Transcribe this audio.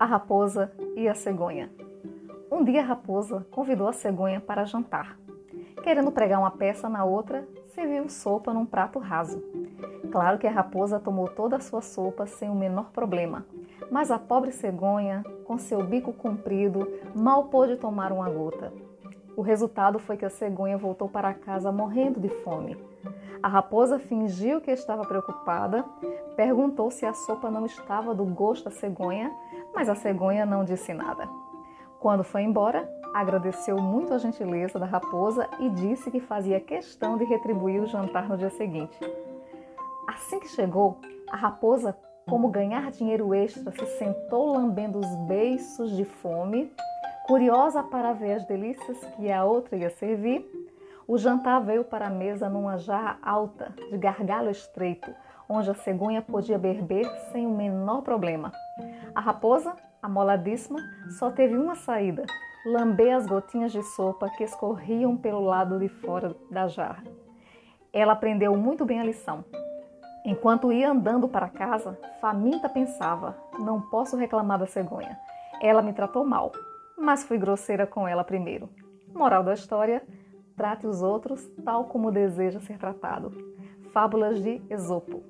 A raposa e a cegonha. Um dia a raposa convidou a cegonha para jantar. Querendo pregar uma peça na outra, serviu sopa num prato raso. Claro que a raposa tomou toda a sua sopa sem o menor problema, mas a pobre cegonha, com seu bico comprido, mal pôde tomar uma gota. O resultado foi que a cegonha voltou para casa morrendo de fome. A raposa fingiu que estava preocupada, perguntou se a sopa não estava do gosto da cegonha, mas a cegonha não disse nada. Quando foi embora, agradeceu muito a gentileza da raposa e disse que fazia questão de retribuir o jantar no dia seguinte. Assim que chegou, a raposa, como ganhar dinheiro extra, se sentou lambendo os beiços de fome, curiosa para ver as delícias que a outra ia servir o jantar veio para a mesa numa jarra alta, de gargalo estreito, onde a cegonha podia beber sem o menor problema. A raposa, amoladíssima, só teve uma saída: lamber as gotinhas de sopa que escorriam pelo lado de fora da jarra. Ela aprendeu muito bem a lição. Enquanto ia andando para casa, faminta pensava: não posso reclamar da cegonha. Ela me tratou mal, mas fui grosseira com ela primeiro. Moral da história: Trate os outros tal como deseja ser tratado. Fábulas de Esopo.